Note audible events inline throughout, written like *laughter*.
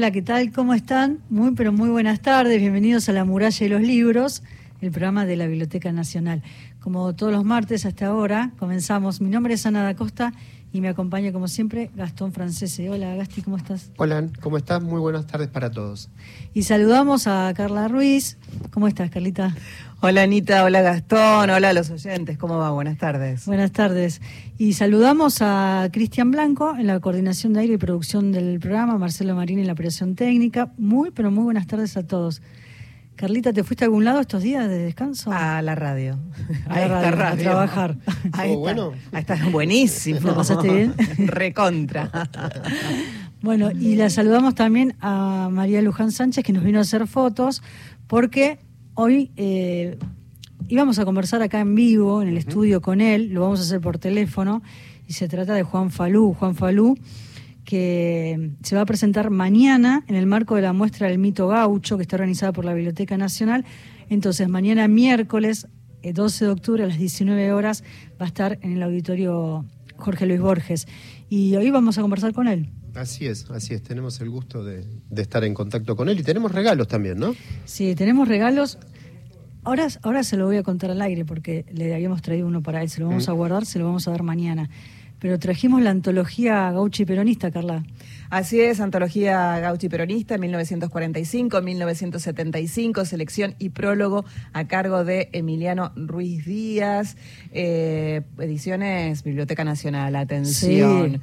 Hola, ¿qué tal? ¿Cómo están? Muy, pero muy buenas tardes. Bienvenidos a La Muralla de los Libros, el programa de la Biblioteca Nacional. Como todos los martes hasta ahora, comenzamos. Mi nombre es Ana da Costa y me acompaña, como siempre, Gastón Francese. Hola, Gasti, ¿cómo estás? Hola, ¿cómo estás? Muy buenas tardes para todos. Y saludamos a Carla Ruiz. ¿Cómo estás, Carlita? Hola, Anita. Hola, Gastón. Hola a los oyentes. ¿Cómo va? Buenas tardes. Buenas tardes. Y saludamos a Cristian Blanco en la coordinación de aire y producción del programa, Marcelo Marín en la operación técnica. Muy, pero muy buenas tardes a todos. Carlita, ¿te fuiste a algún lado estos días de descanso? A la radio. A, la radio, a trabajar. *laughs* Ahí está. bueno? Ahí está buenísimo. ¿Lo pasaste bien? *laughs* Recontra. *laughs* bueno, y la saludamos también a María Luján Sánchez, que nos vino a hacer fotos, porque hoy eh, íbamos a conversar acá en vivo, en el estudio con él, lo vamos a hacer por teléfono, y se trata de Juan Falú. Juan Falú que se va a presentar mañana en el marco de la muestra del mito gaucho que está organizada por la Biblioteca Nacional. Entonces, mañana miércoles, 12 eh, de octubre a las 19 horas, va a estar en el auditorio Jorge Luis Borges. Y hoy vamos a conversar con él. Así es, así es. Tenemos el gusto de, estar en contacto con él y tenemos regalos también, ¿no? Sí, tenemos regalos. Ahora, ahora se lo voy a contar al aire porque le habíamos traído uno para él. Se lo vamos a guardar, se lo vamos a dar mañana pero trajimos la antología Gauchi Peronista, Carla. Así es, antología Gauchi Peronista, 1945-1975, selección y prólogo a cargo de Emiliano Ruiz Díaz, eh, ediciones Biblioteca Nacional, atención.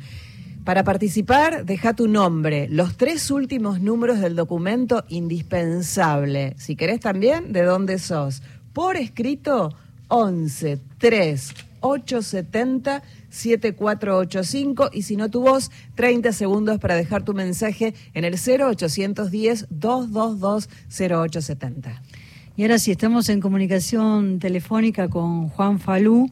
Para participar, deja tu nombre, los tres últimos números del documento indispensable. Si querés también, de dónde sos. Por escrito, 11 3 870 7485 y si no tu voz, 30 segundos para dejar tu mensaje en el 0810 222 0870. Y ahora sí, estamos en comunicación telefónica con Juan Falú.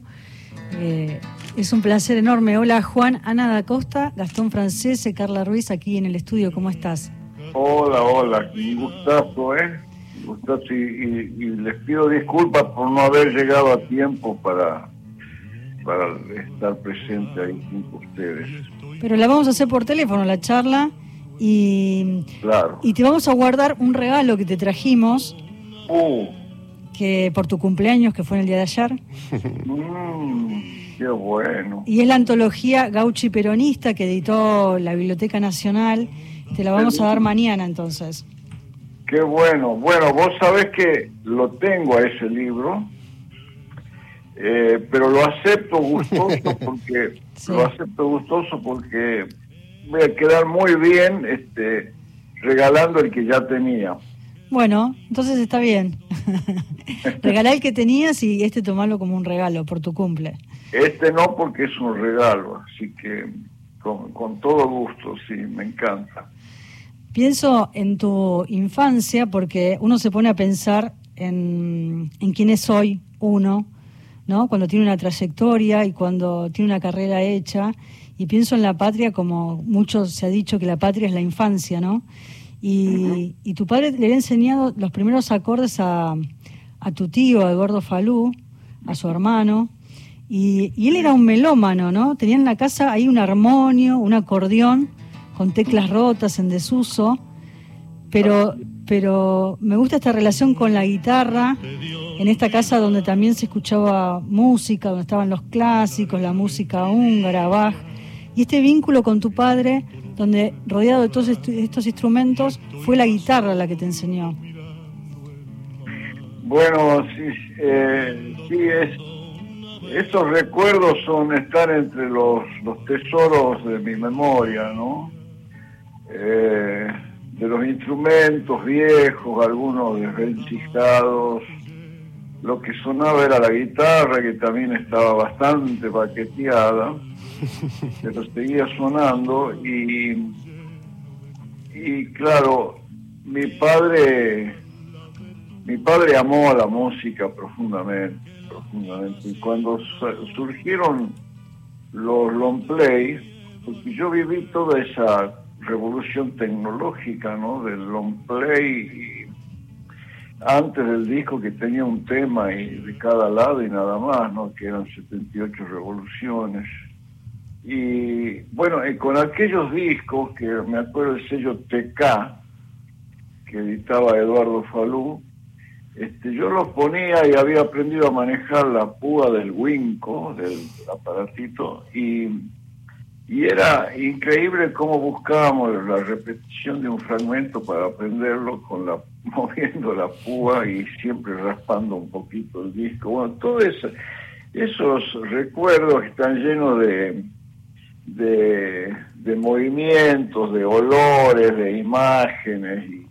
Eh, es un placer enorme. Hola Juan, Ana da Costa, Gastón Francese, Carla Ruiz aquí en el estudio. ¿Cómo estás? Hola, hola, un gustazo, ¿eh? Gustazo y, y les pido disculpas por no haber llegado a tiempo para para estar presente ahí junto a ustedes. Pero la vamos a hacer por teléfono, la charla, y, claro. y te vamos a guardar un regalo que te trajimos. Uh. Que por tu cumpleaños, que fue en el día de ayer. *laughs* Mm, qué bueno. Y es la antología Gauchi Peronista que editó la Biblioteca Nacional. Te la vamos a dar mañana entonces. Qué bueno. Bueno, vos sabés que lo tengo a ese libro eh, pero lo acepto *laughs* gustoso porque lo acepto gustoso porque voy a quedar muy bien este regalando el que ya tenía. Bueno, entonces está bien. *laughs* Regalá el que tenías y este tomarlo como un regalo por tu cumple. Este no porque es un regalo, así que con, con todo gusto, sí, me encanta. Pienso en tu infancia porque uno se pone a pensar en, en quién es hoy uno ¿no? Cuando tiene una trayectoria y cuando tiene una carrera hecha. Y pienso en la patria como mucho se ha dicho que la patria es la infancia, ¿no? Y, tu padre le había enseñado los primeros acordes a, a tu tío, a Eduardo Falú, a su hermano. Y, y, él era un melómano, ¿no? Tenía en la casa ahí un armonio, un acordeón con teclas rotas en desuso. Pero, pero me gusta esta relación con la guitarra en esta casa donde también se escuchaba música, donde estaban los clásicos, la música húngara, Bach, y este vínculo con tu padre, donde rodeado de todos estos instrumentos, fue la guitarra la que te enseñó. Bueno, sí, eh, sí es, estos recuerdos son estar entre los, los tesoros de mi memoria, ¿no? Eh, de los instrumentos viejos, algunos desvencijados, lo que sonaba era la guitarra, que también estaba bastante paqueteada, *laughs* pero seguía sonando y, y claro, mi padre, mi padre amó a la música profundamente, profundamente. Y cuando surgieron los long play, porque yo viví toda esa revolución tecnológica, ¿no? Del long play antes del disco que tenía un tema y de cada lado y nada más, ¿no? que eran 78 revoluciones. Y bueno, eh, con aquellos discos, que me acuerdo el sello TK, que editaba Eduardo Falú, este, yo los ponía y había aprendido a manejar la púa del Winco, del aparatito, y, y era increíble cómo buscábamos la repetición de un fragmento para aprenderlo con la *laughs* moviendo la púa y siempre raspando un poquito el disco. Bueno, todos esos recuerdos están llenos de, de, movimientos, de olores, de imágenes y,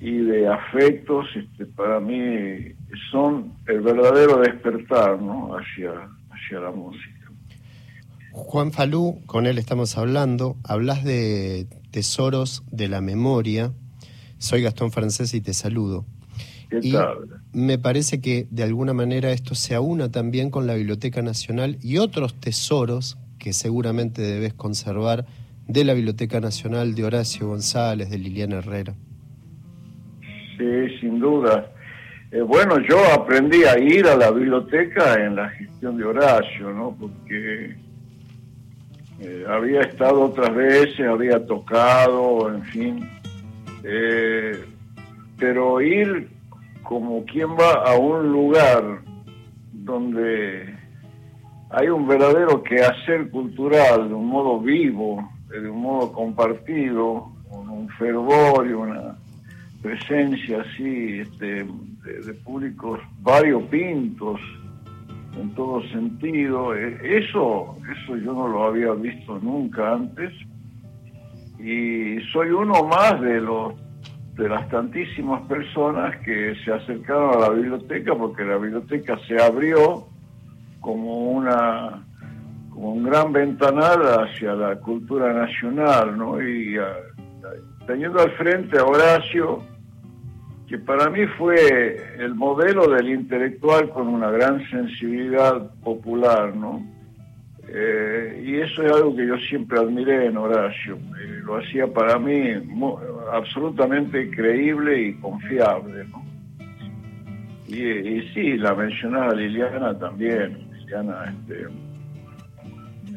y de afectos, este, para mí son el verdadero despertar ¿no? hacia, hacia la música. Juan Falú, con él estamos hablando, hablas de tesoros de la memoria. Soy Gastón Francés y te saludo. ¿Qué y tal? me parece que de alguna manera esto se aúna también con la Biblioteca Nacional y otros tesoros que seguramente debes conservar de la Biblioteca Nacional de Horacio González, de Liliana Herrera. Sí, sin duda. Eh, bueno, yo aprendí a ir a la biblioteca en la gestión de Horacio, ¿no? Porque eh, había estado otras veces, había tocado, en fin. Eh, pero ir como quien va a un lugar donde hay un verdadero quehacer cultural, de un modo vivo, de un modo compartido, con un fervor y una presencia así este, de, de públicos variopintos en todo sentido. Eh, Eso, eso yo no lo había visto nunca antes y soy uno más de los de las tantísimas personas que se acercaron a la biblioteca porque la biblioteca se abrió como una como un gran ventanal hacia la cultura nacional, ¿no? Y a, teniendo al frente a Horacio, que para mí fue el modelo del intelectual con una gran sensibilidad popular, ¿no? Eh, y eso es algo que yo siempre admiré en Horacio. Eh, lo hacía para mí absolutamente creíble y confiable, ¿no? Y, y sí, la mencionada Liliana también. Liliana, este,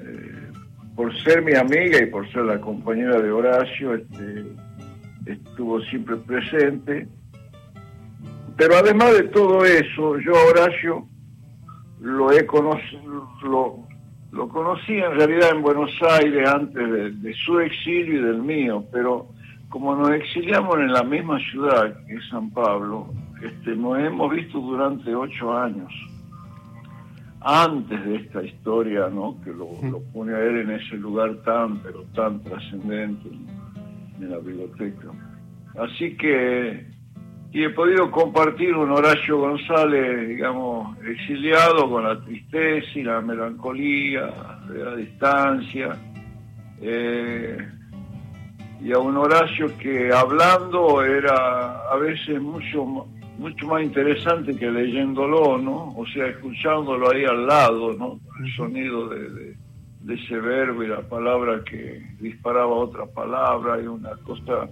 eh, por ser mi amiga y por ser la compañera de Horacio, este, estuvo siempre presente. Pero además de todo eso, yo Horacio lo he conocido, lo, lo conocí en realidad en Buenos Aires antes de, de su exilio y del mío, pero como nos exiliamos en la misma ciudad que es San Pablo, este, nos hemos visto durante ocho años, antes de esta historia, ¿no? que lo, lo pone a él en ese lugar tan, pero tan trascendente en la biblioteca. Así que, y he podido compartir un Horacio González, digamos, exiliado con la tristeza y la melancolía de la distancia. eh, y a un Horacio que hablando era a veces mucho mucho más interesante que leyéndolo, ¿no? O sea, escuchándolo ahí al lado, ¿no? El sonido de, de- de ese verbo y la palabra que disparaba otra palabra y una cosa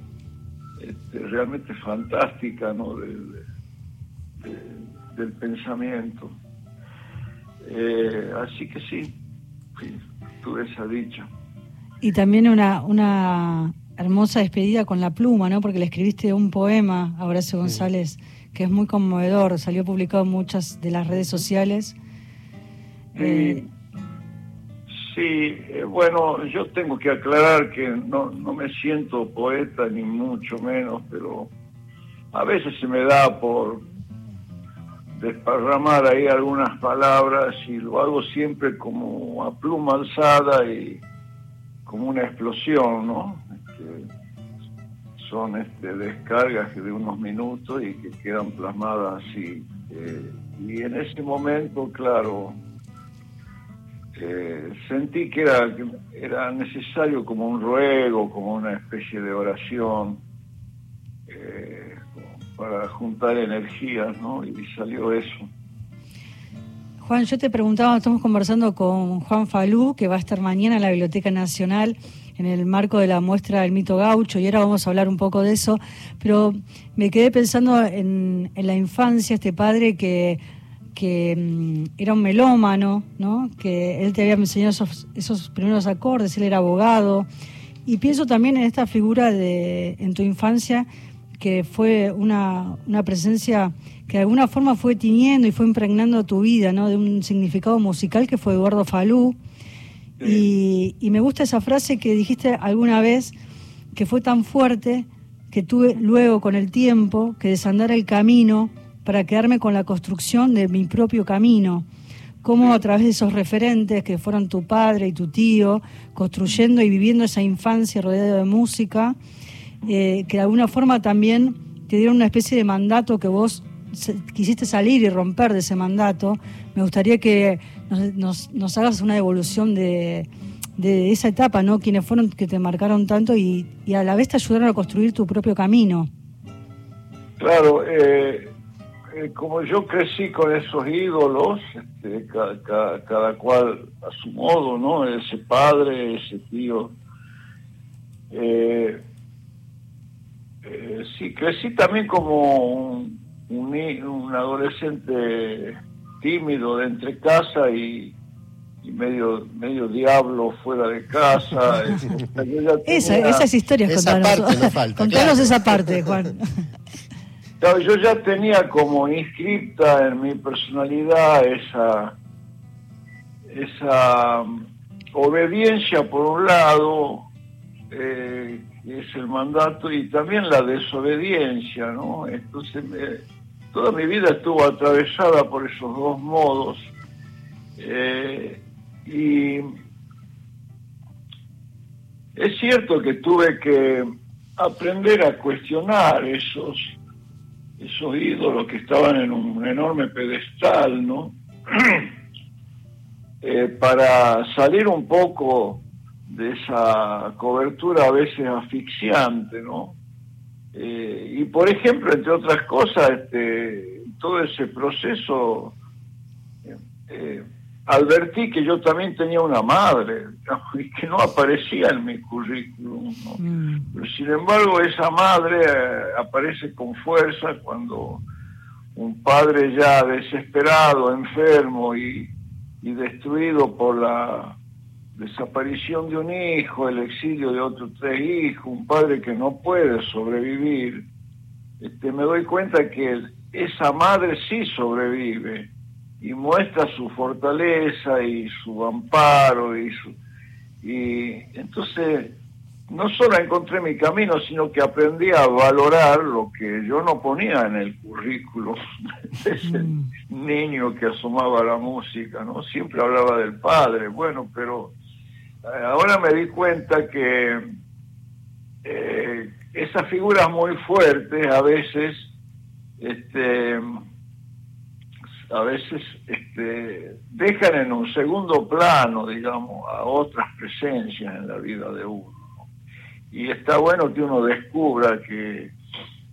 este, realmente fantástica, ¿no? De- de- de- del pensamiento. Eh, así que sí, sí, tuve esa dicha. Y también una, una hermosa despedida con la pluma, ¿no? Porque le escribiste un poema a Horacio González que es muy conmovedor, salió publicado en muchas de las redes sociales. Eh, Sí, eh, bueno, yo tengo que aclarar que no, no me siento poeta ni mucho menos, pero a veces se me da por desparramar ahí algunas palabras y lo hago siempre como a pluma alzada y como una explosión, ¿no? Este, son este, descargas de unos minutos y que quedan plasmadas así. Eh, y en ese momento, claro, eh, sentí que era, necesario como un ruego, como una especie de oración eh, para juntar energías, ¿no? Y salió eso. Juan, yo te preguntaba, estamos conversando con Juan Falú, que va a estar mañana en la Biblioteca Nacional en el marco de la muestra del mito gaucho, y ahora vamos a hablar un poco de eso, pero me quedé pensando en, en la infancia, este padre que, que mm, era un melómano, ¿no? que él te había enseñado esos, esos primeros acordes, él era abogado. Y pienso también en esta figura de en tu infancia, que fue una, una presencia que de alguna forma fue tiñendo y fue impregnando tu vida, ¿no? de un significado musical que fue Eduardo Falú. Y, y me gusta esa frase que dijiste alguna vez, que fue tan fuerte que tuve luego con el tiempo que desandar el camino para quedarme con la construcción de mi propio camino. Cómo a través de esos referentes que fueron tu padre y tu tío, construyendo y viviendo esa infancia rodeada de música, eh, que de alguna forma también te dieron una especie de mandato que vos quisiste salir y romper de ese mandato. Me gustaría que nos, hagas una evolución de, esa etapa, ¿no? Quienes fueron que te marcaron tanto y, y, a la vez te ayudaron a construir tu propio camino. Claro, eh, eh, como yo crecí con esos ídolos, este, cada, cual a su modo, ¿no? Ese padre, ese tío. Eh, eh, sí, crecí también como un, un, adolescente tímido de entre casa y, medio medio diablo fuera de casa. *laughs* esa, esas historias, esa contanos, *laughs* contanos esa parte, Juan. *laughs* yo ya tenía como inscripta en mi personalidad esa, esa um, obediencia por un lado, eh, es el mandato, y también la desobediencia, ¿no? Entonces, toda mi vida estuvo atravesada por esos dos modos. Eh, y es cierto que tuve que aprender a cuestionar esos esos ídolos que estaban en un enorme pedestal, ¿no? *clears throat* Eh, para salir un poco de esa cobertura a veces asfixiante, ¿no? Eh, y por ejemplo, entre otras cosas, este, todo ese proceso eh, advertí que yo también tenía una madre y que no aparecía en mi currículum. Mm. sin embargo, esa madre eh, aparece con fuerza cuando un padre ya desesperado, enfermo y, destruido por la desaparición de un hijo, el exilio de otros tres hijos, un padre que no puede sobrevivir, este, me doy cuenta que esa madre sí sobrevive y muestra su fortaleza y su amparo y su y entonces no solo encontré mi camino sino que aprendí a valorar lo que yo no ponía en el currículo *laughs* ese mm. niño que asomaba la música no siempre hablaba del padre bueno pero eh, ahora me di cuenta que eh, esas figuras muy fuertes a veces este a veces este, dejan en un segundo plano, digamos, a otras presencias en la vida de uno. Y está bueno que uno descubra que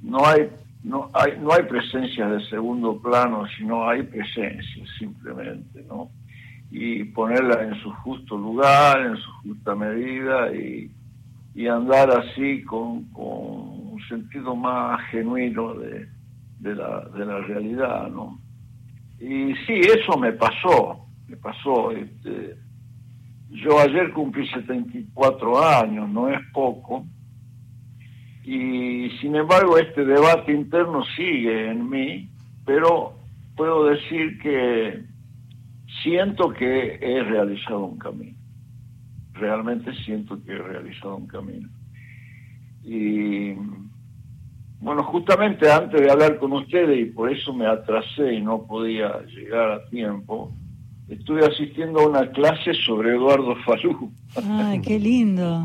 no hay, no hay, no hay presencias de segundo plano, sino hay presencias simplemente, ¿no? Y ponerla en su justo lugar, en su justa medida y, andar así con, un sentido más genuino de, de, la, de la realidad, ¿no? Y sí, eso me pasó, me pasó. Este, yo ayer cumplí 74 años, no es poco, y sin embargo este debate interno sigue en mí, pero puedo decir que siento que he realizado un camino, realmente siento que he realizado un camino. Y bueno, justamente antes de hablar con ustedes, y por eso me atrasé y no podía llegar a tiempo, estuve asistiendo a una clase sobre Eduardo Falú. ¡Ay, qué lindo!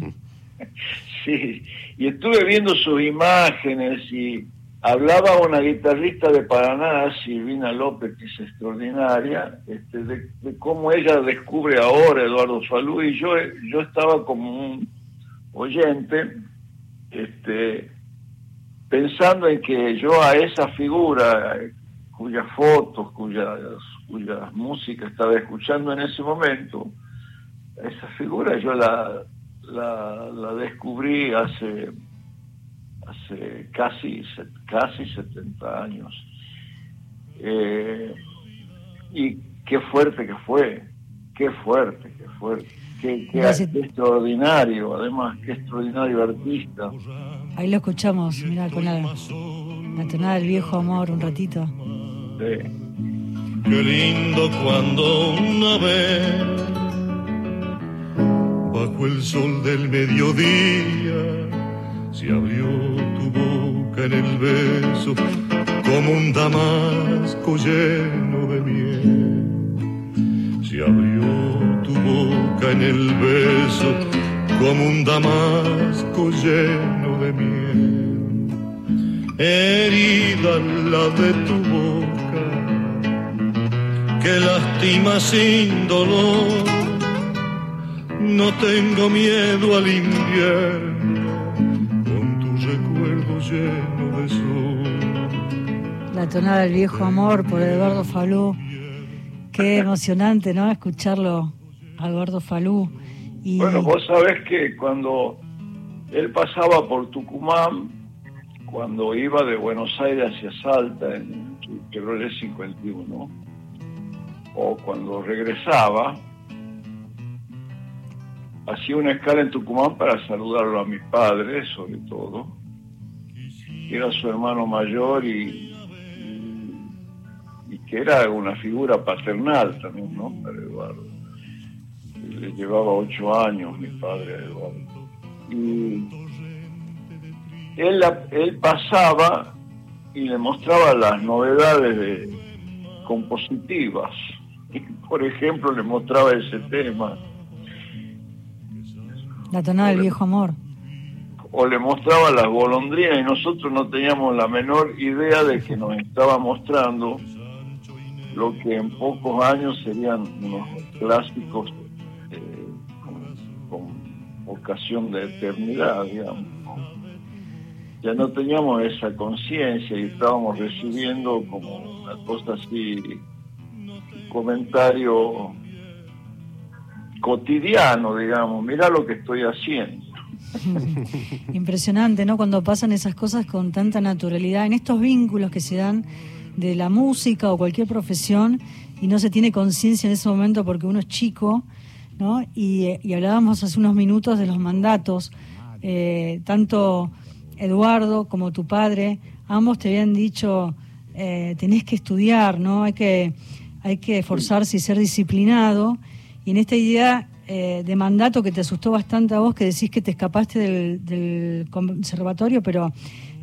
*laughs* sí, y estuve viendo sus imágenes y hablaba una guitarrista de Paraná, Silvina López, que es extraordinaria, este, de, de, cómo ella descubre ahora Eduardo Falú, y yo, yo estaba como un oyente, este pensando en que yo a esa figura, cuyas fotos, cuyas, cuyas músicas estaba escuchando en ese momento, esa figura yo la, la, descubrí hace, hace casi, casi 70 años. Eh, y qué fuerte que fue, qué fuerte que fue, qué, qué, extraordinario, además, qué extraordinario artista. Ahí lo escuchamos, mira, con la, la tonada del viejo amor un ratito. Sí. Qué lindo cuando una vez, bajo el sol del mediodía, se abrió tu boca en el beso como un damasco lleno de miel. Se abrió tu boca en el beso como un damasco lleno de miel. Herida la de tu boca que lastima sin dolor. No tengo miedo al invierno con tu recuerdo lleno de sol. La tonada del viejo amor por Eduardo Falú. Qué emocionante, ¿no? Escucharlo a Eduardo Falú. Bueno, vos sabés que cuando él pasaba por Tucumán, cuando iba de Buenos Aires hacia Salta en Chevrolet 51, o cuando regresaba, hacía una escala en Tucumán para saludarlo a mis padres, sobre todo. Era su hermano mayor y, y, que era una figura paternal también, ¿no? Para Eduardo. Le llevaba ocho años mi padre a Eduardo. Y él, él pasaba y le mostraba las novedades de, compositivas. *laughs* Y, por ejemplo, le mostraba ese tema. La tonada del viejo amor. O le mostraba las golondrinas y nosotros no teníamos la menor idea de que nos estaba mostrando lo que en pocos años serían unos clásicos ocasión de eternidad, digamos ya no teníamos esa conciencia y estábamos recibiendo como una cosa así, un comentario cotidiano, digamos, mira lo que estoy haciendo. *laughs* Impresionante, ¿no? Cuando pasan esas cosas con tanta naturalidad, en estos vínculos que se dan de la música o cualquier profesión y no se tiene conciencia en ese momento porque uno es chico, ¿no? Y, y hablábamos hace unos minutos de los mandatos, eh, tanto Eduardo como tu padre, ambos te habían dicho, eh, tenés que estudiar, ¿no? Hay que, hay que esforzarse y ser disciplinado. Y en esta idea eh, de mandato que te asustó bastante a vos, que decís que te escapaste del, conservatorio, pero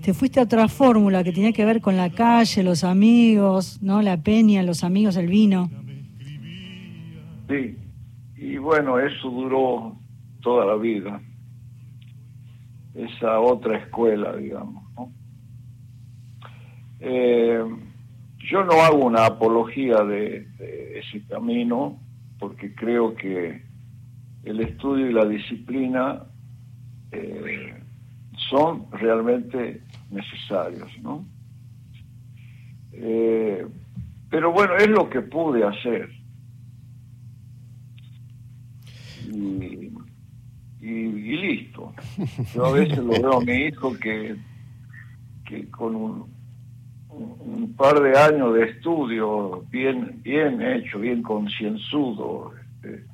te fuiste a otra fórmula que tenía que ver con la calle, los amigos, ¿no? La peña, los amigos, el vino. Sí, y bueno, eso duró toda la vida esa otra escuela, digamos. Eh, yo no hago una apología de, ese camino porque creo que el estudio y la disciplina eh, son realmente necesarios, ¿no? Eh, pero bueno, es lo que pude hacer. Y y, listo. Yo a veces lo veo a mi hijo que, que con un, un par de años de estudio bien, bien hecho, bien concienzudo, este,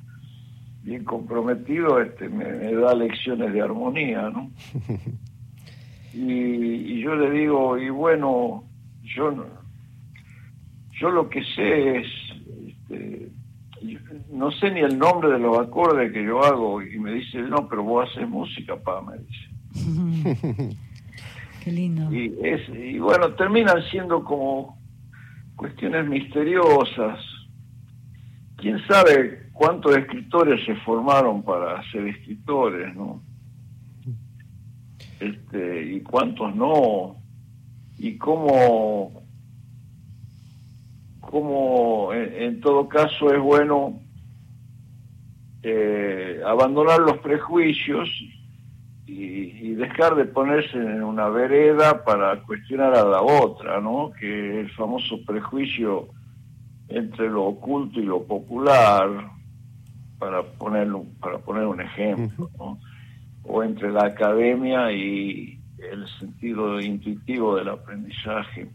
bien comprometido, este, me, da lecciones de armonía, ¿no? *laughs* Y, y, yo le digo, y bueno, yo, yo lo que sé es no sé ni el nombre de los acordes que yo hago y me dice, no, pero vos haces música, pa, me dice. *laughs* Qué lindo. Y, es, y bueno, terminan siendo como cuestiones misteriosas. ¿Quién sabe cuántos escritores se formaron para ser escritores, no? Este, y cuántos no, y cómo como en, todo caso es bueno eh, abandonar los prejuicios y, dejar de ponerse en una vereda para cuestionar a la otra, ¿no? Que el famoso prejuicio entre lo oculto y lo popular, para poner, para poner un ejemplo, ¿no? o entre la academia y el sentido intuitivo del aprendizaje.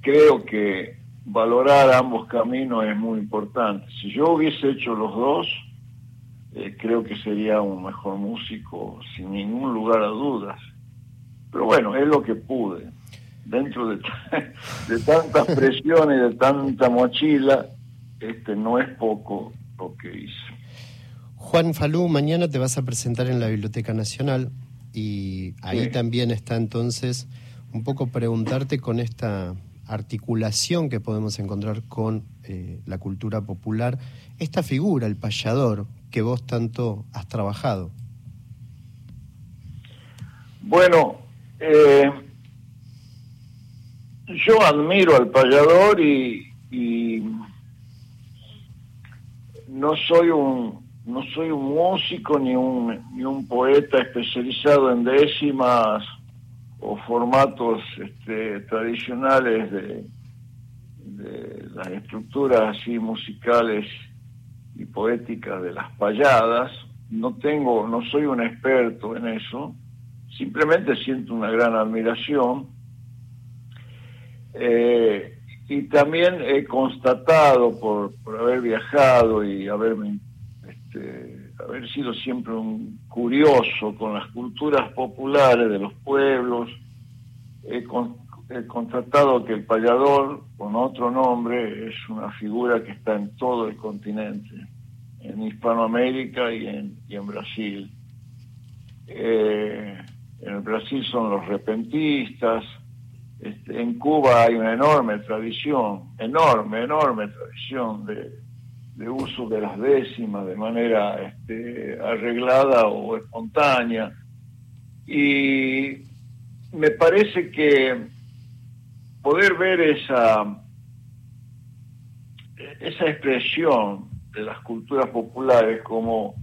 Creo que valorar ambos caminos es muy importante. Si yo hubiese hecho los dos, eh, creo que sería un mejor músico sin ningún lugar a dudas. Pero bueno, es lo que pude. Dentro de, *laughs* de tantas presiones y de tanta mochila, este no es poco lo que hice. Juan Falú, mañana te vas a presentar en la Biblioteca Nacional y ahí también está entonces un poco preguntarte con esta articulación que podemos encontrar con eh, la cultura popular, esta figura, el payador, que vos tanto has trabajado? Bueno, eh, yo admiro al payador y, no soy un no soy un músico ni un ni un poeta especializado en décimas o formatos este, tradicionales de, las estructuras así musicales y poética de las payadas. No tengo, no soy un experto en eso, simplemente siento una gran admiración. Eh, y también he constatado por, por haber viajado y haberme este, haber sido siempre un curioso con las culturas populares de los pueblos, he, he constatado que el payador, con otro nombre, es una figura que está en todo el continente, en Hispanoamérica y en, y en Brasil. Eh, en el Brasil son los repentistas, este, en Cuba hay una enorme tradición, enorme, enorme tradición de, de uso de las décimas de manera este, arreglada o espontánea. Y me parece que poder ver esa, esa expresión de las culturas populares como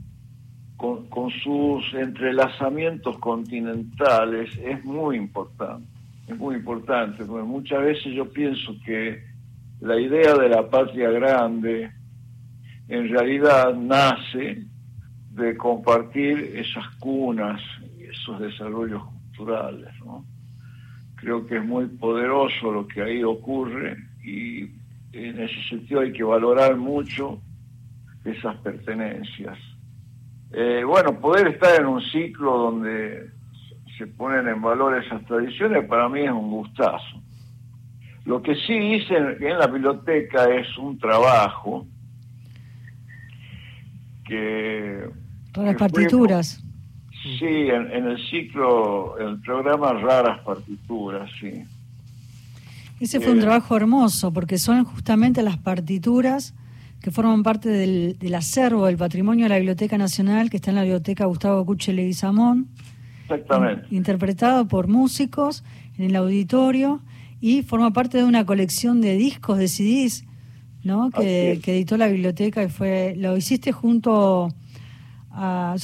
con, sus entrelazamientos continentales es muy importante, es muy importante, porque muchas veces yo pienso que la idea de la patria grande en realidad nace de compartir esas cunas, esos desarrollos culturales, ¿no? creo que es muy poderoso lo que ahí ocurre y en ese sentido hay que valorar mucho esas pertenencias. Eh, bueno, poder estar en un ciclo donde se ponen en valor esas tradiciones para mí es un gustazo. Lo que sí hice en, la biblioteca es un trabajo que... Para partituras. Sí, en, el ciclo, en el programa Raras Partituras, sí. Ese fue un eh, trabajo hermoso, porque son justamente las partituras que forman parte del, acervo del patrimonio de la Biblioteca Nacional, que está en la Biblioteca Gustavo Cuche Leguizamón. Exactamente. interpretado por músicos en el auditorio y forma parte de una colección de discos, de CDs, ¿no? Que, que editó la biblioteca y fue, lo hiciste junto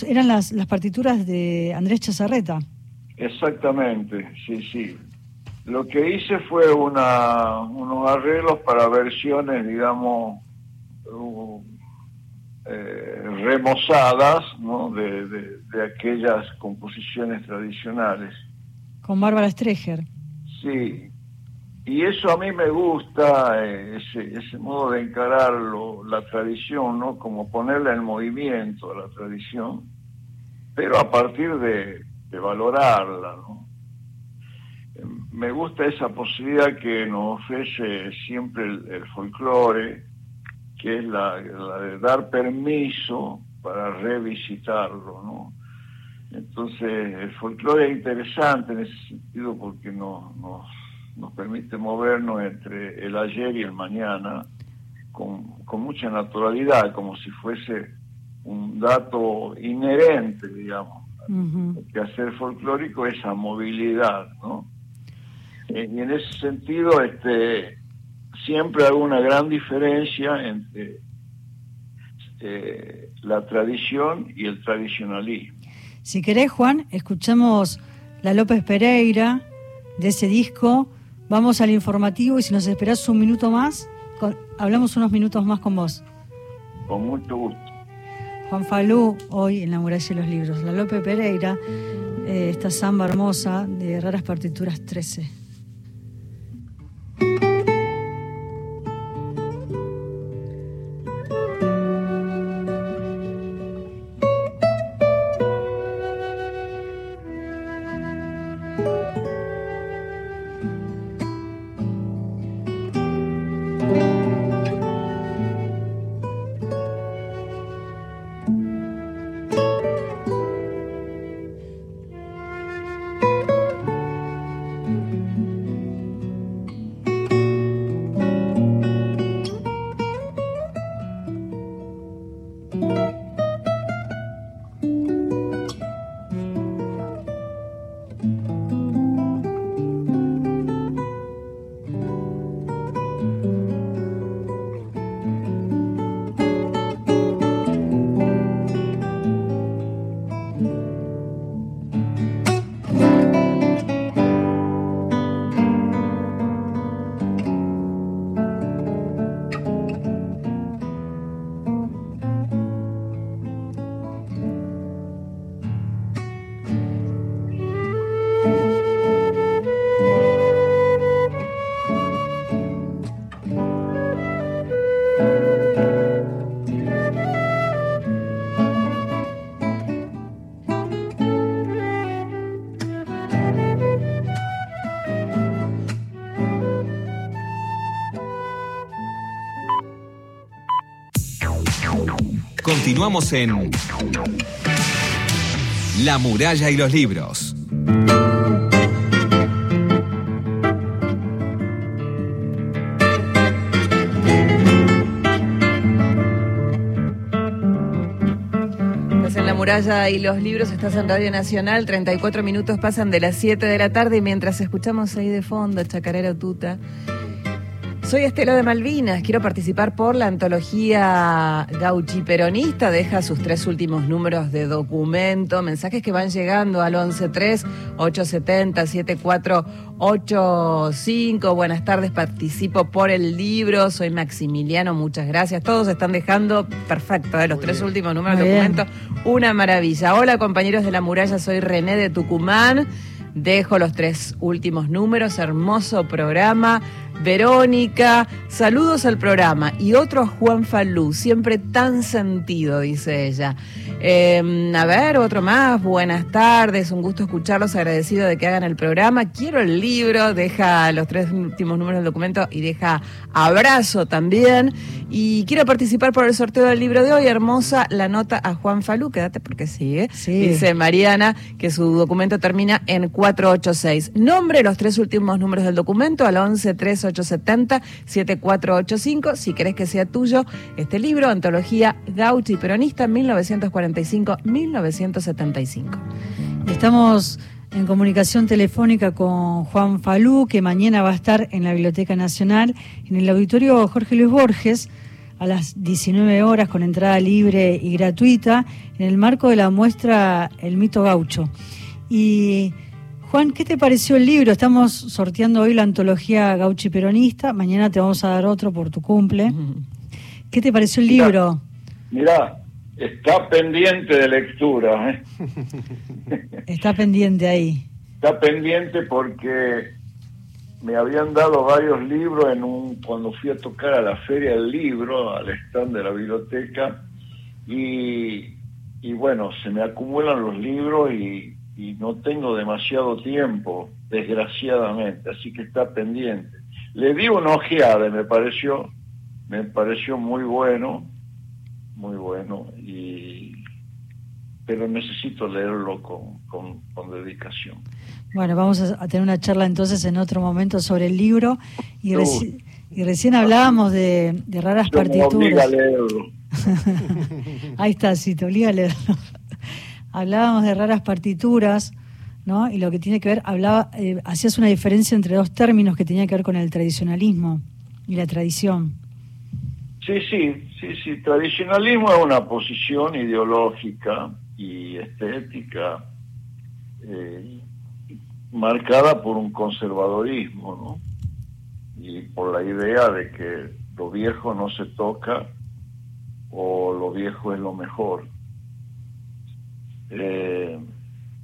eran las, las partituras de Andrés Chazarreta. Exactamente, sí, sí. Lo que hice fue una, unos arreglos para versiones, digamos, uh, eh, remozadas ¿no? de, de, aquellas composiciones tradicionales. Con Bárbara Streger. Sí, y eso a mí me gusta, eh, ese, ese modo de encararlo, la tradición, ¿no? Como ponerla en movimiento a la tradición, pero a partir de, valorarla, ¿no? Me gusta esa posibilidad que nos ofrece siempre el, folclore, que es la, de dar permiso para revisitarlo, ¿no? Entonces, el folclore es interesante en ese sentido porque nos permite movernos entre el ayer y el mañana con, mucha naturalidad, como si fuese un dato inherente, digamos. Que hacer folclórico esa movilidad, ¿no? Eh, y en ese sentido, este, siempre hago una gran diferencia entre eh, la tradición y el tradicionalismo. Si querés, Juan, escuchamos la López Pereira de ese disco Vamos al informativo y si nos esperás un minuto más, hablamos unos minutos más con vos. Con mucho gusto. Juan Falú, hoy en la muralla de los libros. La Lope Pereira, eh, esta samba hermosa de Raras Partituras 13. Continuamos en La muralla y los libros. en La muralla y los libros, estás en Radio Nacional, 34 minutos pasan de las 7 de la tarde y mientras escuchamos ahí de fondo Chacarero Tuta soy Estela de Malvinas, quiero participar por la antología Gauchi Peronista, deja sus tres últimos números de documento, mensajes que van llegando al 113-870-7485, buenas tardes, participo por el libro, soy Maximiliano, muchas gracias, todos están dejando, perfecto, de los tres últimos números de documento, una maravilla. Hola compañeros de la muralla, soy René de Tucumán. Dejo los tres últimos números, hermoso programa. Verónica, saludos al programa. Y otro Juan Falú, siempre tan sentido, dice ella. Em, a ver, otro más, buenas tardes, un gusto escucharlos, agradecido de que hagan el programa. Quiero el libro, deja los tres últimos números del documento y deja abrazo también. Y quiero participar por el sorteo del libro de hoy. Hermosa la nota a Juan Falú, quédate porque sigue. Sí. Dice Mariana que su documento termina en 486. Nombre los tres últimos números del documento al 113870-7485. Si querés que sea tuyo este libro, Antología Gauchi Peronista 1945-1975. Estamos en comunicación telefónica con Juan Falú, que mañana va a estar en la Biblioteca Nacional, en el auditorio Jorge Luis Borges, a las 19 horas con entrada libre y gratuita, en el marco de la muestra El mito gaucho. Y Juan, ¿qué te pareció el libro? Estamos sorteando hoy la antología Gauchi Peronista, mañana te vamos a dar otro por tu cumple. ¿Qué te pareció el libro? Mirá, está pendiente de lectura. ¿eh? *laughs* está pendiente ahí. Está pendiente porque me habían dado varios libros en un cuando fui a tocar a la feria del libro, al stand de la biblioteca, y, y bueno, se me acumulan los libros y, y no tengo demasiado tiempo, desgraciadamente, así que está pendiente. Le di una ojeada y me pareció, me pareció muy bueno, muy bueno, y pero necesito leerlo con, con, dedicación. Bueno, vamos a, tener una charla entonces en otro momento sobre el libro y, y recién hablábamos de, raras partituras. *laughs* Ahí está, sí, te obliga a leerlo hablábamos de raras partituras, ¿no? Y lo que tiene que ver, hablaba, eh, hacías una diferencia entre dos términos que tenía que ver con el tradicionalismo y la tradición. Sí, sí, sí, sí. Tradicionalismo es una posición ideológica y estética eh, marcada por un conservadorismo, ¿no? Y por la idea de que lo viejo no se toca o lo viejo es lo mejor. Eh,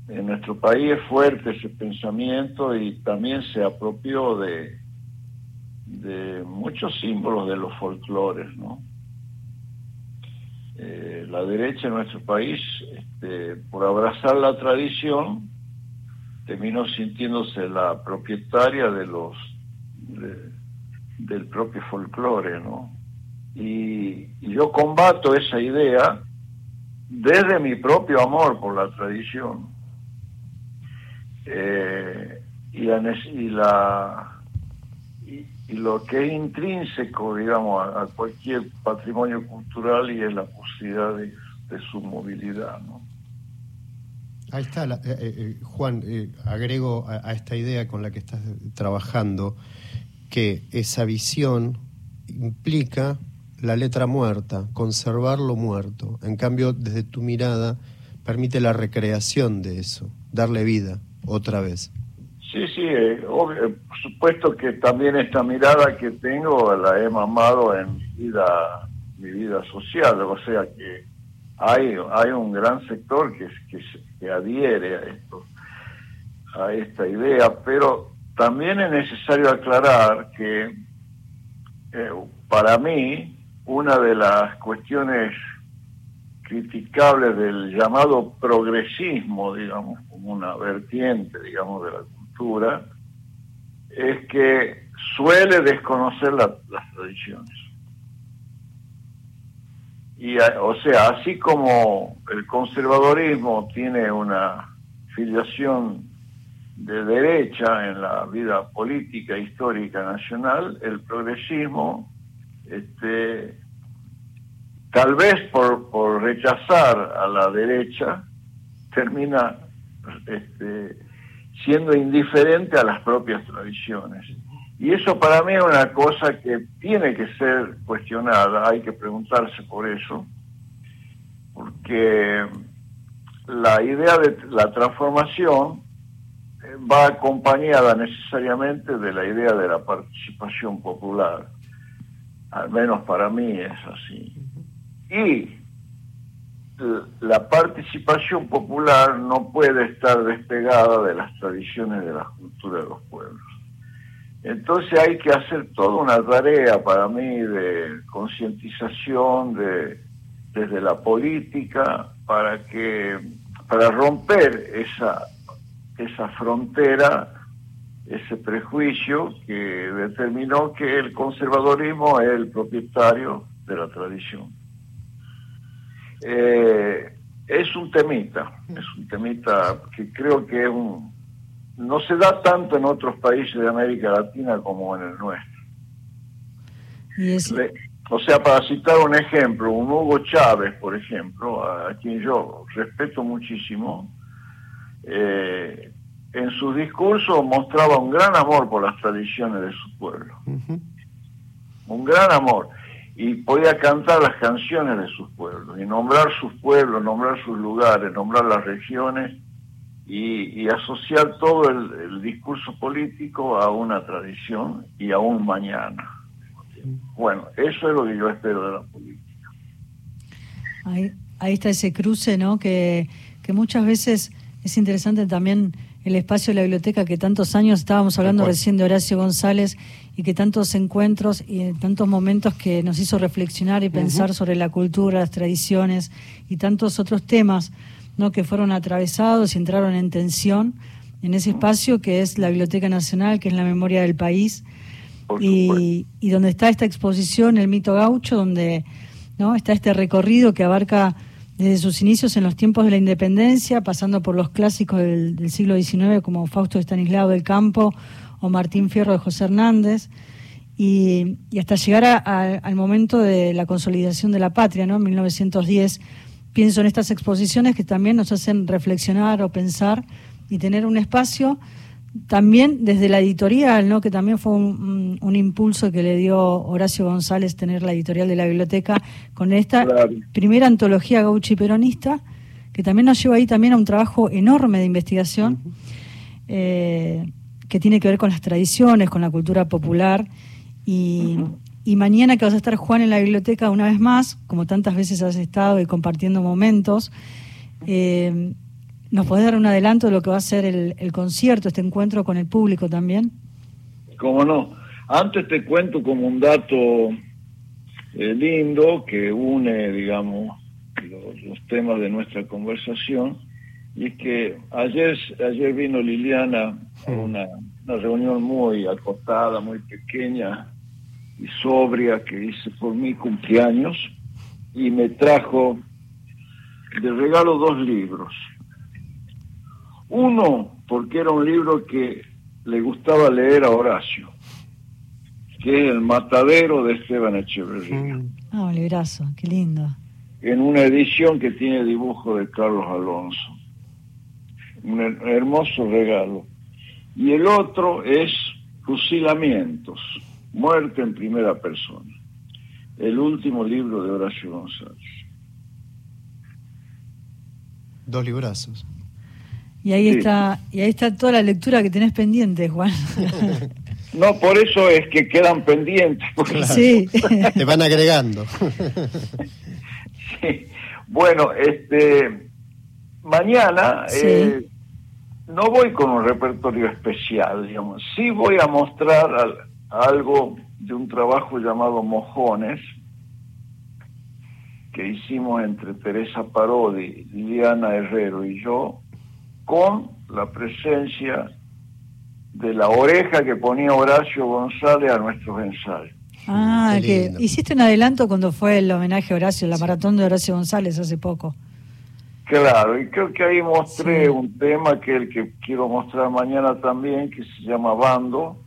en nuestro país es fuerte ese pensamiento y también se apropió de, muchos símbolos de los folclores, ¿no? Eh, la derecha en nuestro país, este, por abrazar la tradición, terminó sintiéndose la propietaria de los del propio folclore, ¿no? y yo combato esa idea desde mi propio amor por la tradición eh, y, la, y, lo que es intrínseco, digamos, a, cualquier patrimonio cultural y es la posibilidad de, su movilidad. Ahí está, eh, eh, Juan, agrego a, esta idea con la que estás trabajando que esa visión implica la letra muerta, conservar lo muerto. En cambio, desde tu mirada, permite la recreación de eso, darle vida otra vez. Sí, sí, eh, por supuesto que también esta mirada que tengo la he mamado en mi vida, mi vida social, o sea que hay, hay un gran sector que, que, adhiere a esto, a esta idea, pero también es necesario aclarar que eh, para mí una de las cuestiones criticables del llamado progresismo, digamos, como una vertiente, digamos, de la cultura, es que suele desconocer las tradiciones. y o sea, así como el conservadorismo tiene una filiación de derecha en la vida política histórica nacional, el progresismo, este, tal vez por, rechazar a la derecha, termina este, siendo indiferente a las propias tradiciones. Y eso para mí es una cosa que tiene que ser cuestionada, hay que preguntarse por eso, porque la idea de la transformación va acompañada necesariamente de la idea de la participación popular. Al menos para mí es así. Y la participación popular no puede estar despegada de las tradiciones de la cultura de los pueblos. Entonces hay que hacer toda una tarea para mí de concientización de, desde la política para que para romper esa esa frontera, ese prejuicio que determinó que el conservadorismo es el propietario de la tradición. Eh, es un temita, es un temita que creo que no se da tanto en otros países de América Latina como en el nuestro. o sea, para citar un ejemplo, un Hugo Chávez, por ejemplo, a quien yo respeto muchísimo, eh, en sus discursos mostraba un gran amor por las tradiciones de su pueblo. Un gran amor. Y podía cantar las canciones de sus pueblos, y nombrar sus pueblos, nombrar sus lugares, nombrar las regiones, y, asociar todo el, discurso político a una tradición y a un mañana. Bueno, eso es lo que yo espero de la política. Ahí, ahí está ese cruce, ¿no? Que, que muchas veces es interesante también el espacio de la biblioteca que tantos años estábamos hablando recién de Horacio González y que tantos encuentros y tantos momentos que nos hizo reflexionar y pensar sobre la cultura, las tradiciones y tantos otros temas ¿no? que fueron atravesados y entraron en tensión en ese espacio que es la Biblioteca Nacional, que es la memoria del país. Y, y donde está esta exposición, el mito gaucho, donde no está este recorrido que abarca desde sus inicios en los tiempos de la independencia, pasando por los clásicos del, siglo XIX como Fausto Estanislao del Campo o Martín Fierro de José Hernández, y, hasta llegar al momento de la consolidación de la patria, ¿no? En 1910. Pienso en estas exposiciones que también nos hacen reflexionar o pensar y tener un espacio también desde la editorial, ¿no? que también fue un, impulso que le dio Horacio González tener la editorial de la biblioteca con esta primera antología gauchi peronista, que también nos lleva ahí también a un trabajo enorme de investigación eh, que tiene que ver con las tradiciones, con la cultura popular. Y, y mañana que vas a estar Juan en la biblioteca una vez más, como tantas veces has estado y compartiendo momentos, eh, ¿Nos podés dar un adelanto de lo que va a ser el, concierto, este encuentro con el público también? Cómo no. Antes te cuento como un dato eh, lindo que une, digamos, los, temas de nuestra conversación. Y es que ayer, ayer vino Liliana a una, una reunión muy acotada, muy pequeña y sobria que hice por mi cumpleaños y me trajo de regalo dos libros. Uno, porque era un libro que le gustaba leer a Horacio, que es El Matadero de Esteban Echeverría. Ah, un librazo, qué lindo. En una edición que tiene dibujo de Carlos Alonso. Un hermoso regalo. Y el otro es Fusilamientos, Muerte en Primera Persona. El último libro de Horacio González. Dos librazos. Y ahí está, y ahí está toda la lectura que tenés pendiente, Juan. *laughs* No, por eso es que quedan pendientes. *laughs* Sí. Te van agregando. *laughs* Sí. Bueno, este mañana eh, no voy con un repertorio especial, digamos. Sí voy a mostrar algo de un trabajo llamado Mojones que hicimos entre Teresa Parodi, Liliana Herrero y yo con la presencia de la oreja que ponía Horacio González a nuestros ensayos. Ah, que hiciste un adelanto cuando fue el homenaje a Horacio, la maratón de Horacio González hace poco. Claro, y creo que ahí mostré Sí. un tema que el que quiero mostrar mañana también, que se llama Bando,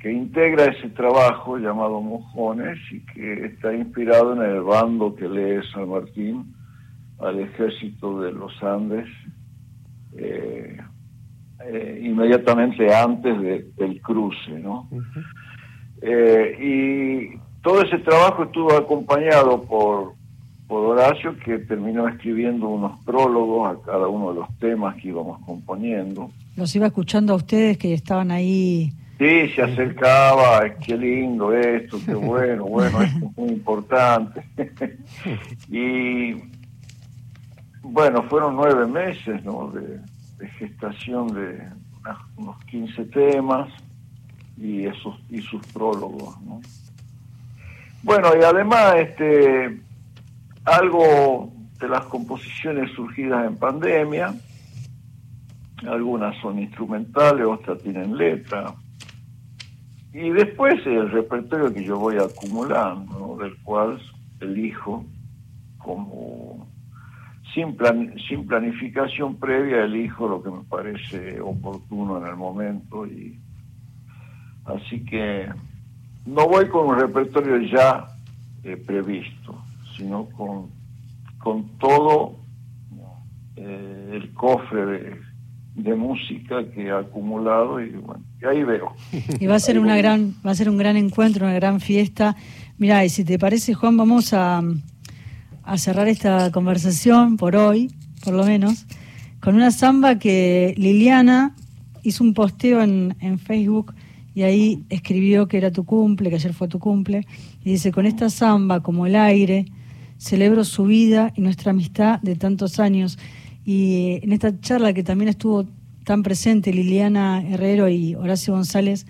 que integra ese trabajo llamado Mojones y que está inspirado en el bando que lee San Martín al ejército de los Andes eh, eh, inmediatamente antes de- del cruce, ¿no? Eh, y todo ese trabajo estuvo acompañado por, por Horacio, que terminó escribiendo unos prólogos a cada uno de los temas que íbamos componiendo. Los iba escuchando a ustedes que estaban ahí. Sí, se acercaba, qué lindo esto, qué *laughs* bueno, bueno, esto es muy importante. *laughs* y bueno, fueron nueve meses de, gestación de unos 15 temas y esos y sus prólogos. ¿no? Bueno, y además este algo de las composiciones surgidas en pandemia, algunas son instrumentales, otras tienen letra. Y después el repertorio que yo voy acumulando, del cual elijo como sin, plan- sin planificación previa, elijo lo que me parece oportuno en el momento. y Así que no voy con un repertorio ya eh, previsto, sino con, con todo eh, el cofre de, música que he acumulado y bueno, y ahí veo. *laughs* Y va a ser una gran, va a ser un gran encuentro, una gran fiesta. Mira, y si te parece, Juan, vamos a, a cerrar esta conversación por hoy, por lo menos, con una samba que Liliana hizo un posteo en, en Facebook y ahí escribió que era tu cumple, que ayer fue tu cumple, y dice, con esta samba como el aire, celebro su vida y nuestra amistad de tantos años. Y en esta charla que también estuvo tan presente Liliana Herrero y Horacio González,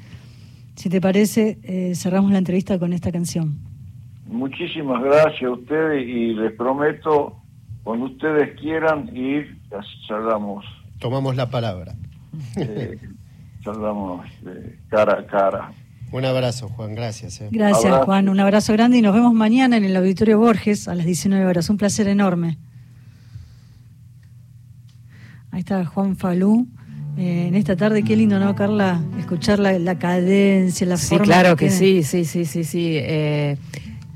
si te parece, eh, cerramos la entrevista con esta canción. Muchísimas gracias a ustedes y les prometo, cuando ustedes quieran ir, charlamos, Tomamos la palabra. eh, charlamos eh, cara a cara. Un abrazo, Juan, gracias. eh. Gracias, Abrazo. Juan. Un abrazo grande y nos vemos mañana en el Auditorio Borges a las 19 horas. Un placer enorme. Ahí está Juan Falú. Eh, en esta tarde, qué lindo, ¿no, Carla? Escuchar la, la cadencia, la Sí, forma. claro que sí, sí, sí, sí, sí. Eh,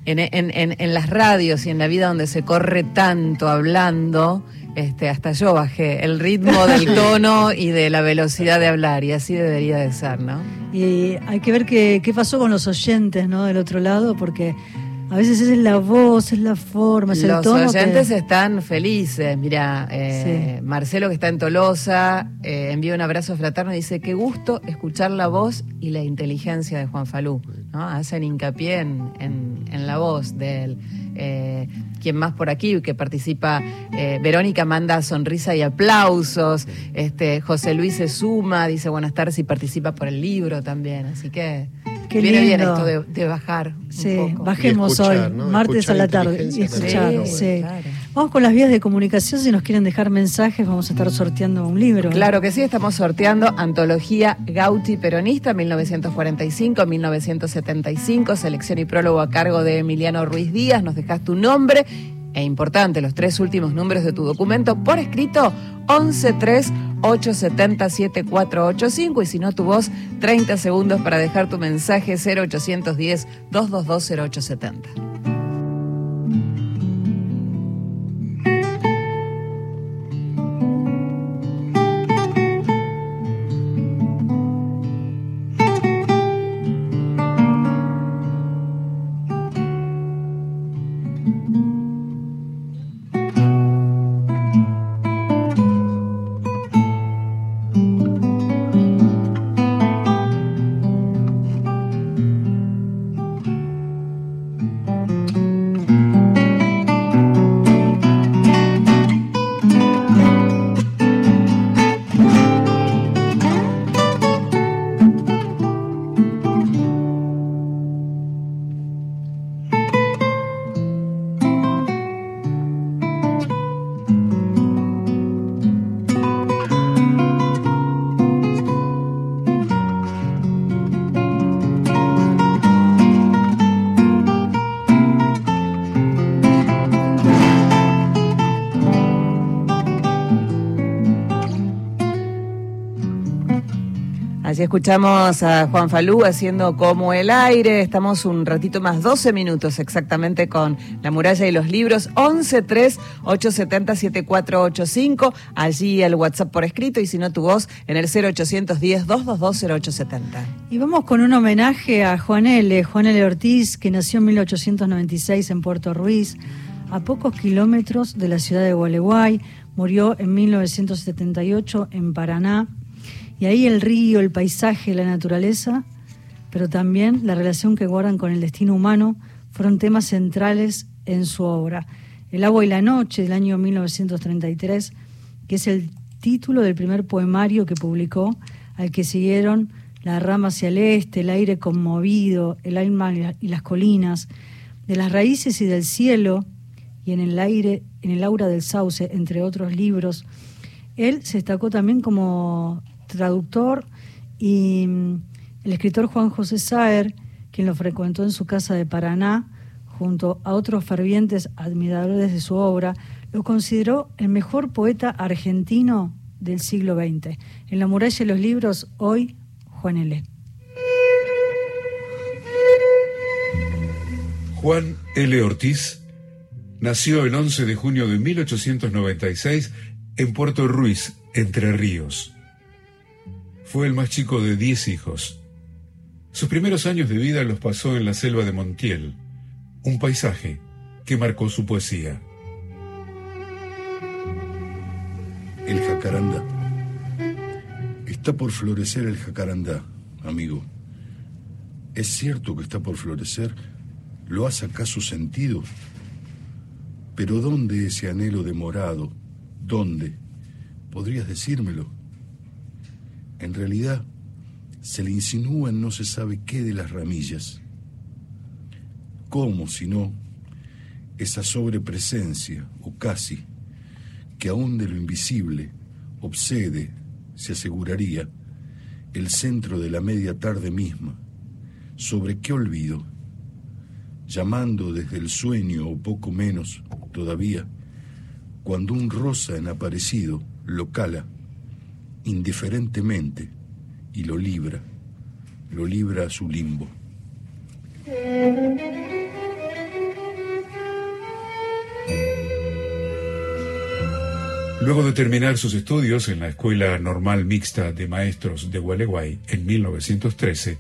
en, en- en- en las radios y en la vida donde se corre tanto hablando, este, hasta yo bajé el ritmo *laughs* del tono y de la velocidad de hablar y así debería de ser, ¿no? Y hay que ver qué, qué pasó con los oyentes, ¿no? Del otro lado, porque a veces es la voz, es la forma, es el Los tono. que- oyentes están felices. Mira, eh, Sí. Marcelo que está en Tolosa eh, envía un abrazo fraterno y dice qué gusto escuchar la voz y la inteligencia de Juan Falú. ¿no? Hacen hincapié en, en- en la voz de él. Eh, quien más por aquí que participa, eh, Verónica manda sonrisa y aplausos. Este José Luis se suma, dice buenas tardes y participa por el libro también. Así que Qué viene bien esto de, de bajar. un Sí, poco. bajemos escuchar, hoy, ¿no? martes Escuchar a la tarde. Y escuchar, sí. Sí, claro. Vamos con las vías de comunicación. Si nos quieren dejar mensajes, vamos a estar sorteando un libro. Claro que sí, estamos sorteando Antología Gauti Peronista 1945-1975, selección y prólogo a cargo de Emiliano Ruiz Díaz. Nos dejas tu nombre e importante, los tres últimos números de tu documento por escrito 113 870 7485 y si no tu voz 30 segundos para dejar tu mensaje 0810 222 0870. Allí escuchamos a Juan Falú haciendo como el aire. Estamos un ratito más, 12 minutos exactamente con La muralla y los libros. 11-3-870-7485. Allí el WhatsApp por escrito y si no tu voz en el 0810-222-0870. Y vamos con un homenaje a Juan L. Juan L. Ortiz, que nació en 1896 en Puerto Ruiz, a pocos kilómetros de la ciudad de Gualeguay. Murió en 1978 en Paraná y ahí el río, el paisaje, la naturaleza, pero también la relación que guardan con el destino humano, fueron temas centrales en su obra. El agua y la noche del año 1933, que es el título del primer poemario que publicó, al que siguieron La rama hacia el este, El aire conmovido, El alma y las colinas, de las raíces y del cielo, y en el aire, en el aura del sauce, entre otros libros. Él se destacó también como traductor y mm, el escritor Juan José Saer, quien lo frecuentó en su casa de Paraná, junto a otros fervientes admiradores de su obra, lo consideró el mejor poeta argentino del siglo XX. En la muralla de los libros, hoy, Juan L. Juan L. Ortiz nació el 11 de junio de 1896 en Puerto Ruiz, Entre Ríos. Fue el más chico de diez hijos. Sus primeros años de vida los pasó en la selva de Montiel, un paisaje que marcó su poesía. El jacarandá. Está por florecer el jacarandá, amigo. ¿Es cierto que está por florecer? ¿Lo has acaso sentido? Pero ¿dónde ese anhelo demorado? ¿Dónde? ¿Podrías decírmelo? En realidad, se le insinúa en no se sabe qué de las ramillas. ¿Cómo, si no, esa sobrepresencia, o casi, que aún de lo invisible obsede, se aseguraría, el centro de la media tarde misma? ¿Sobre qué olvido? Llamando desde el sueño, o poco menos todavía, cuando un rosa en aparecido lo cala indiferentemente y lo libra, lo libra a su limbo. Luego de terminar sus estudios en la Escuela Normal Mixta de Maestros de Gualeguay en 1913,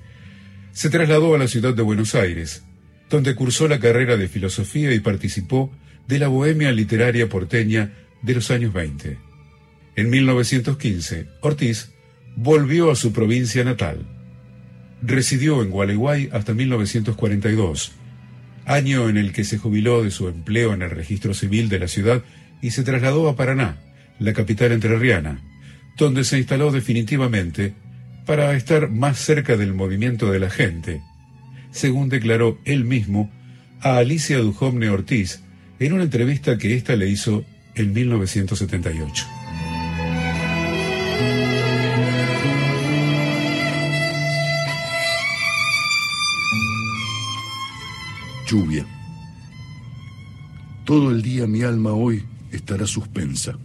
se trasladó a la ciudad de Buenos Aires, donde cursó la carrera de filosofía y participó de la bohemia literaria porteña de los años 20. En 1915, Ortiz volvió a su provincia natal. Residió en Gualeguay hasta 1942, año en el que se jubiló de su empleo en el registro civil de la ciudad y se trasladó a Paraná, la capital entrerriana, donde se instaló definitivamente para estar más cerca del movimiento de la gente, según declaró él mismo a Alicia Dujovne Ortiz en una entrevista que ésta le hizo en 1978. Lluvia. Todo el día mi alma hoy estará suspensa,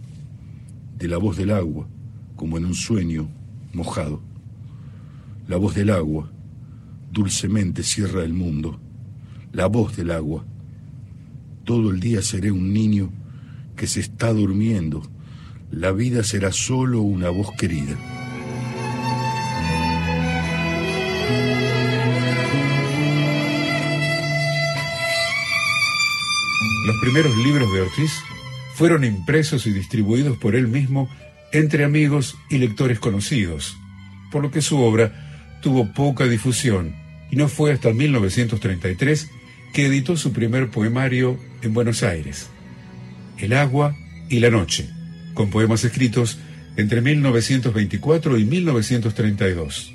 de la voz del agua, como en un sueño mojado. La voz del agua dulcemente cierra el mundo, la voz del agua. Todo el día seré un niño que se está durmiendo, la vida será solo una voz querida. Los primeros libros de Ortiz fueron impresos y distribuidos por él mismo entre amigos y lectores conocidos, por lo que su obra tuvo poca difusión y no fue hasta 1933 que editó su primer poemario en Buenos Aires, El agua y la noche, con poemas escritos entre 1924 y 1932.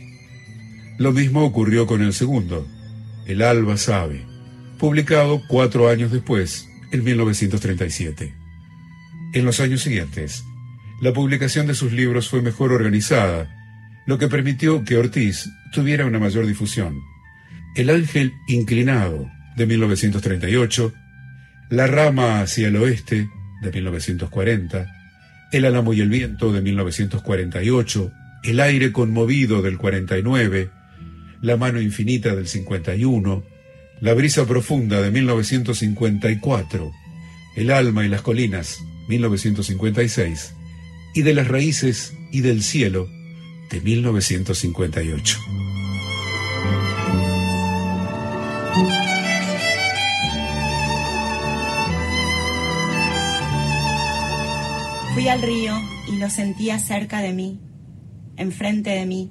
Lo mismo ocurrió con el segundo, El alba sabe, publicado cuatro años después, en 1937. En los años siguientes, la publicación de sus libros fue mejor organizada, lo que permitió que Ortiz tuviera una mayor difusión. El ángel inclinado, de 1938, La rama hacia el oeste, de 1940, El álamo y el viento, de 1948, El aire conmovido del 49, La mano infinita del 51, La brisa profunda de 1954, El alma y las colinas 1956 y De las raíces y del cielo de 1958. Fui al río y lo sentía cerca de mí, enfrente de mí.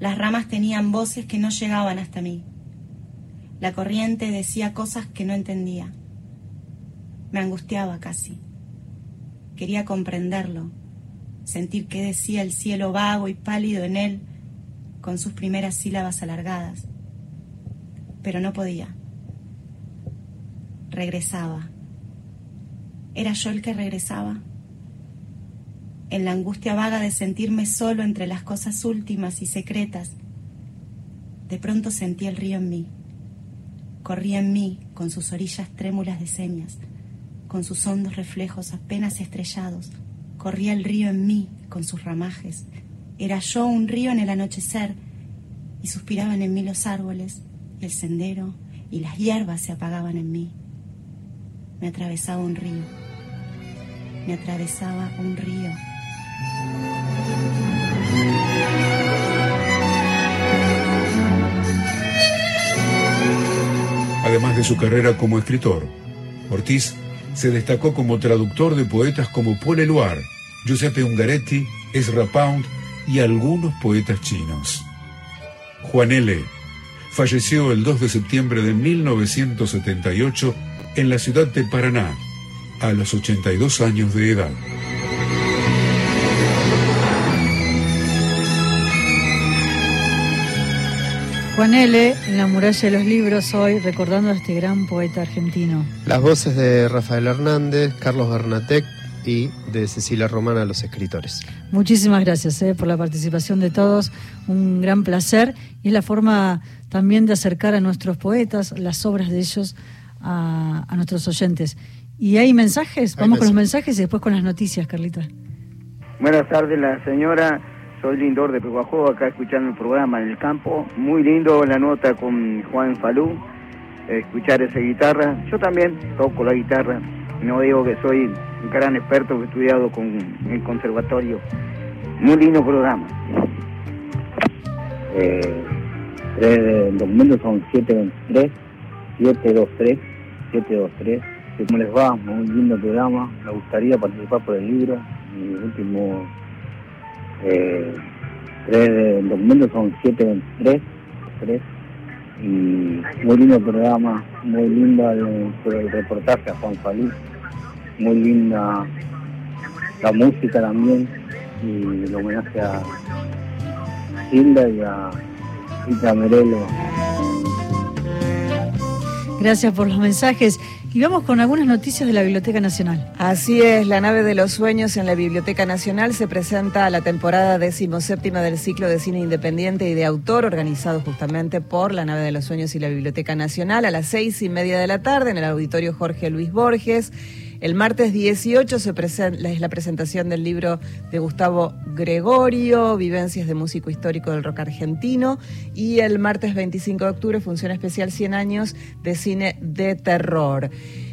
Las ramas tenían voces que no llegaban hasta mí. La corriente decía cosas que no entendía. Me angustiaba casi. Quería comprenderlo, sentir qué decía el cielo vago y pálido en él con sus primeras sílabas alargadas. Pero no podía. Regresaba ¿Era yo el que regresaba? En la angustia vaga de sentirme solo entre las cosas últimas y secretas, de pronto sentí el río en mí. Corría en mí con sus orillas trémulas de señas, con sus hondos reflejos apenas estrellados. Corría el río en mí con sus ramajes. Era yo un río en el anochecer y suspiraban en mí los árboles el sendero y las hierbas se apagaban en mí. Me atravesaba un río me atravesaba un río. Además de su carrera como escritor, Ortiz se destacó como traductor de poetas como Paul Eluard, Giuseppe Ungaretti, Ezra Pound y algunos poetas chinos. Juan L. falleció el 2 de septiembre de 1978 en la ciudad de Paraná, a los 82 años de edad. Juan L., en la muralla de los libros, hoy recordando a este gran poeta argentino. Las voces de Rafael Hernández, Carlos Bernatec y de Cecilia Romana, los escritores. Muchísimas gracias eh, por la participación de todos, un gran placer y es la forma también de acercar a nuestros poetas, las obras de ellos, a nuestros oyentes. ¿Y hay mensajes? Vamos con los mensajes y después con las noticias, Carlita. Buenas tardes, la señora. Soy Lindor de Peguajó, acá escuchando el programa en el campo. Muy lindo la nota con Juan Falú, escuchar esa guitarra. Yo también toco la guitarra. No digo que soy un gran experto que he estudiado con el conservatorio. Muy lindo programa. Eh, los números son 723, 723, 723. ¿Cómo les va? Muy lindo programa. Me gustaría participar por el libro. Mi último eh, tres documentos son 723 3 y muy lindo programa, muy linda el, el reportaje a Juan Falí, muy linda la música también y el homenaje a Hilda y a Ita Merelo. Gracias por los mensajes. Y vamos con algunas noticias de la Biblioteca Nacional. Así es, la nave de los sueños en la Biblioteca Nacional se presenta a la temporada decimoséptima del ciclo de cine independiente y de autor, organizado justamente por la nave de los sueños y la Biblioteca Nacional a las seis y media de la tarde en el auditorio Jorge Luis Borges. El martes 18 se es la presentación del libro de Gustavo Gregorio, Vivencias de Músico Histórico del Rock Argentino. Y el martes 25 de octubre, función especial 100 años de cine de terror.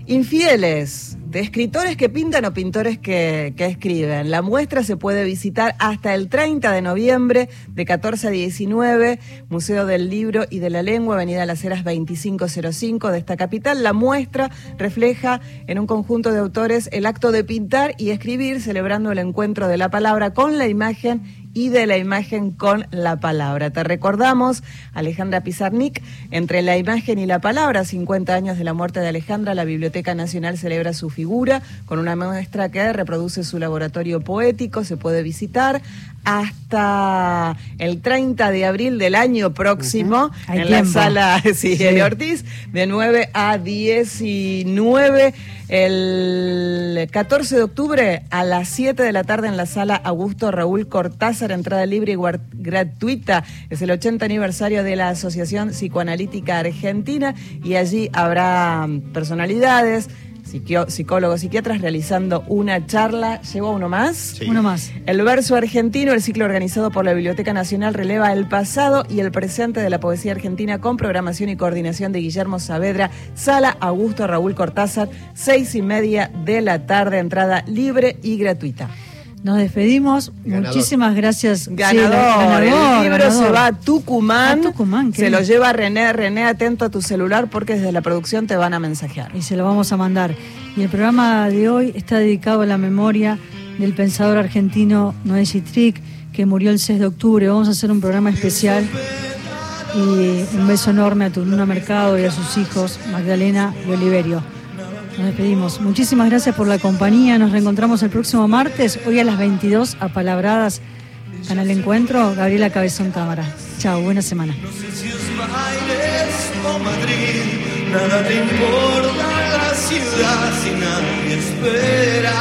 Infieles, de escritores que pintan o pintores que, escriben. La muestra se puede visitar hasta el 30 de noviembre de 14 a 19, Museo del Libro y de la Lengua, Avenida Las Heras 2505 de esta capital. La muestra refleja en un conjunto de autores el acto de pintar y escribir, celebrando el encuentro de la palabra con la imagen y de la imagen con la palabra. Te recordamos, Alejandra Pizarnik, entre la imagen y la palabra, 50 años de la muerte de Alejandra, la Biblioteca Nacional celebra su figura con una muestra que reproduce su laboratorio poético, se puede visitar hasta el 30 de abril del año próximo en la sala *laughs* sí, Ortiz, de 9 a 19. El 14 de octubre a las 7 de la tarde en la sala Augusto Raúl Cortázar, entrada libre y gratuita. Es el 80 aniversario de la Asociación Psicoanalítica Argentina y allí habrá personalidades psicólogos, psiquiatras, realizando una charla. ¿Llegó uno más? Sí. Uno más. El verso argentino, el ciclo organizado por la Biblioteca Nacional, releva el pasado y el presente de la poesía argentina con programación y coordinación de Guillermo Saavedra, Sala Augusto Raúl Cortázar, seis y media de la tarde, entrada libre y gratuita. Nos despedimos. Ganador. Muchísimas gracias. Sí, Ganador, ganador, el libro ganador. se va a Tucumán, A Tucumán, se lo lleva René, René, atento a tu celular porque desde la producción te van a mensajear. y se lo vamos a mandar. Y el programa de hoy está dedicado a la memoria del pensador argentino Noé Citric, que murió el 6 de octubre. Vamos a hacer un programa especial. Y un beso enorme a tu Luna Mercado y a sus hijos, Magdalena y Oliverio. Nos despedimos. Muchísimas gracias por la compañía. Nos reencontramos el próximo martes, hoy a las 22, a Palabradas, Canal Encuentro. Gabriela Cabezón Cámara. Chao, buena semana. si es bailes o Madrid, nada te importa la ciudad si nadie espera.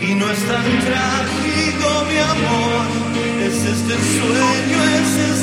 Y no es tan trágico, mi amor, es este sueño, es este